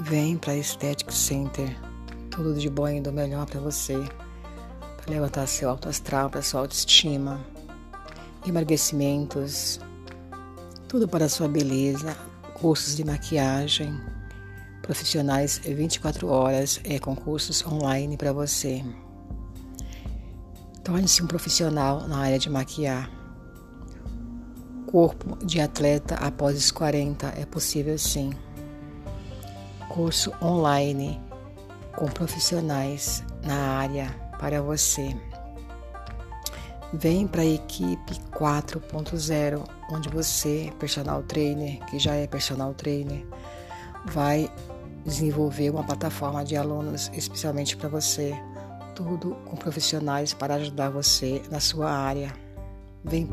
Vem para Aesthetic Center. Tudo de bom e do melhor para você. Para levantar seu alto astral, para sua autoestima. Emagrecimentos. Tudo para sua beleza. Cursos de maquiagem. Profissionais 24 horas é concursos online para você. Torne-se um profissional na área de maquiar. Corpo de atleta após os 40 é possível sim curso online com profissionais na área para você. Vem para a equipe 4.0, onde você, personal trainer, que já é personal trainer, vai desenvolver uma plataforma de alunos especialmente para você, tudo com profissionais para ajudar você na sua área. Vem.